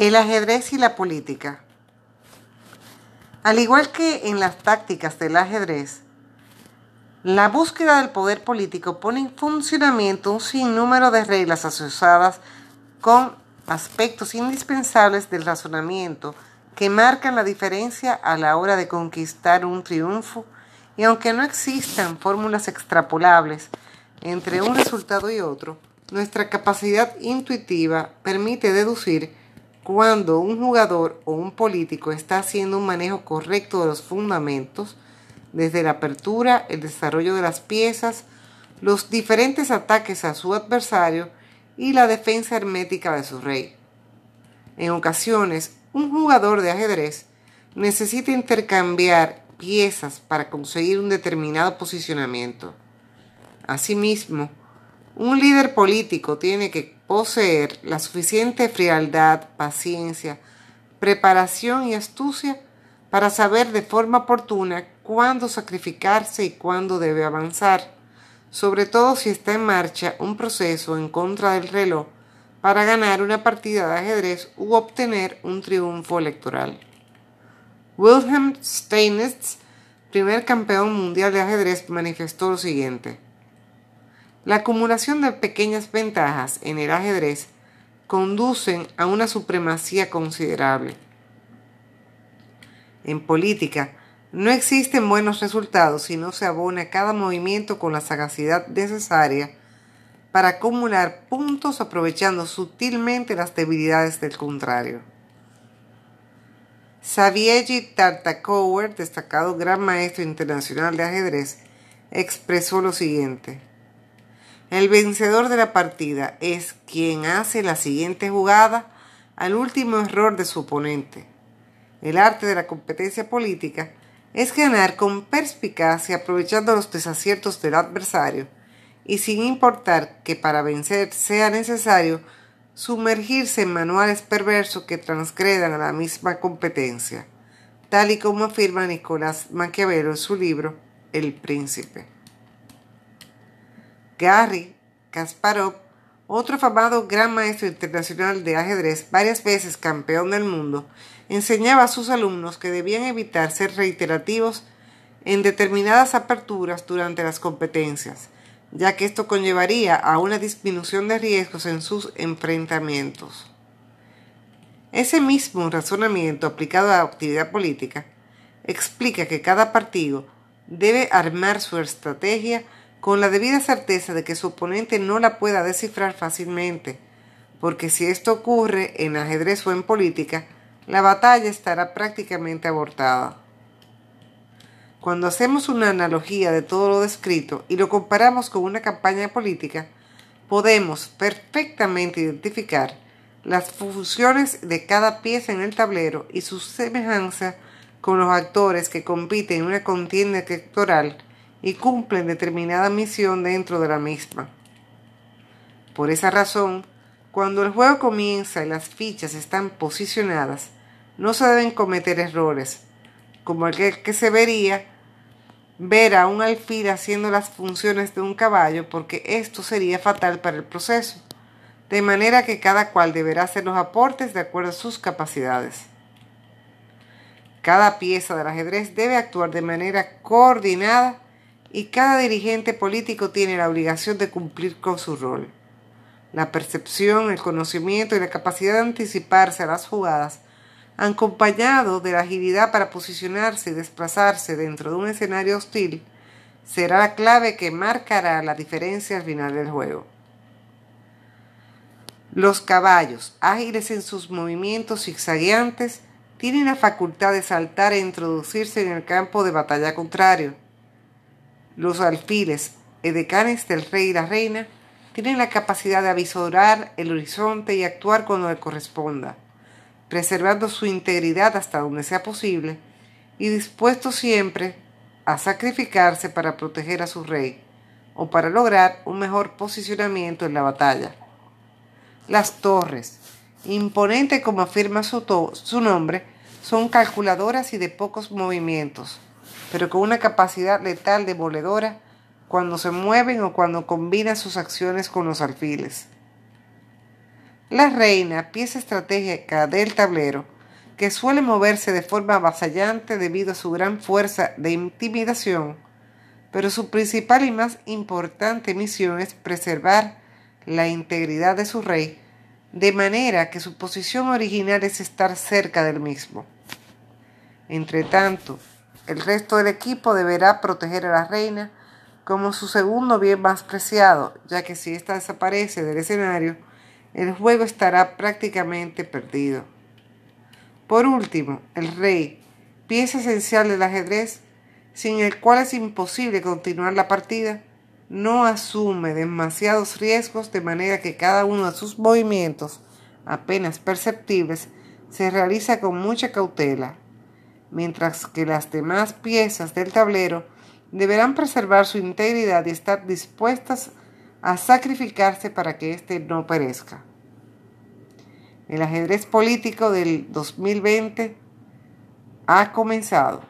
El ajedrez y la política. Al igual que en las tácticas del ajedrez, la búsqueda del poder político pone en funcionamiento un sinnúmero de reglas asociadas con aspectos indispensables del razonamiento que marcan la diferencia a la hora de conquistar un triunfo y aunque no existan fórmulas extrapolables entre un resultado y otro, nuestra capacidad intuitiva permite deducir cuando un jugador o un político está haciendo un manejo correcto de los fundamentos, desde la apertura, el desarrollo de las piezas, los diferentes ataques a su adversario y la defensa hermética de su rey. En ocasiones, un jugador de ajedrez necesita intercambiar piezas para conseguir un determinado posicionamiento. Asimismo, un líder político tiene que poseer la suficiente frialdad, paciencia, preparación y astucia para saber de forma oportuna cuándo sacrificarse y cuándo debe avanzar, sobre todo si está en marcha un proceso en contra del reloj para ganar una partida de ajedrez u obtener un triunfo electoral. Wilhelm Steinitz, primer campeón mundial de ajedrez, manifestó lo siguiente. La acumulación de pequeñas ventajas en el ajedrez conducen a una supremacía considerable. En política, no existen buenos resultados si no se abona cada movimiento con la sagacidad necesaria para acumular puntos aprovechando sutilmente las debilidades del contrario. Xavier Tartakower, destacado gran maestro internacional de ajedrez, expresó lo siguiente. El vencedor de la partida es quien hace la siguiente jugada al último error de su oponente. El arte de la competencia política es ganar con perspicacia aprovechando los desaciertos del adversario y sin importar que para vencer sea necesario sumergirse en manuales perversos que transgredan a la misma competencia, tal y como afirma Nicolás Maquiavelo en su libro El Príncipe. Gary Kasparov, otro afamado gran maestro internacional de ajedrez, varias veces campeón del mundo, enseñaba a sus alumnos que debían evitar ser reiterativos en determinadas aperturas durante las competencias, ya que esto conllevaría a una disminución de riesgos en sus enfrentamientos. Ese mismo razonamiento aplicado a la actividad política explica que cada partido debe armar su estrategia con la debida certeza de que su oponente no la pueda descifrar fácilmente, porque si esto ocurre en ajedrez o en política, la batalla estará prácticamente abortada. Cuando hacemos una analogía de todo lo descrito y lo comparamos con una campaña política, podemos perfectamente identificar las funciones de cada pieza en el tablero y su semejanza con los actores que compiten en una contienda electoral y cumplen determinada misión dentro de la misma. Por esa razón, cuando el juego comienza y las fichas están posicionadas, no se deben cometer errores, como el que se vería ver a un alfil haciendo las funciones de un caballo porque esto sería fatal para el proceso, de manera que cada cual deberá hacer los aportes de acuerdo a sus capacidades. Cada pieza del ajedrez debe actuar de manera coordinada y cada dirigente político tiene la obligación de cumplir con su rol. La percepción, el conocimiento y la capacidad de anticiparse a las jugadas acompañado de la agilidad para posicionarse y desplazarse dentro de un escenario hostil, será la clave que marcará la diferencia al final del juego. Los caballos, ágiles en sus movimientos zigzagueantes, tienen la facultad de saltar e introducirse en el campo de batalla contrario. Los alfiles, edecanes del rey y la reina, tienen la capacidad de avisorar el horizonte y actuar cuando le corresponda preservando su integridad hasta donde sea posible y dispuesto siempre a sacrificarse para proteger a su rey o para lograr un mejor posicionamiento en la batalla. Las torres, imponentes como afirma su nombre, son calculadoras y de pocos movimientos, pero con una capacidad letal demoledora cuando se mueven o cuando combinan sus acciones con los alfiles. La reina, pieza estratégica del tablero, que suele moverse de forma avasallante debido a su gran fuerza de intimidación, pero su principal y más importante misión es preservar la integridad de su rey, de manera que su posición original es estar cerca del mismo. Entre tanto, el resto del equipo deberá proteger a la reina como su segundo bien más preciado, ya que si ésta desaparece del escenario, el juego estará prácticamente perdido. Por último, el rey, pieza esencial del ajedrez, sin el cual es imposible continuar la partida, no asume demasiados riesgos de manera que cada uno de sus movimientos, apenas perceptibles, se realiza con mucha cautela, mientras que las demás piezas del tablero deberán preservar su integridad y estar dispuestas a sacrificarse para que éste no perezca. El ajedrez político del 2020 ha comenzado.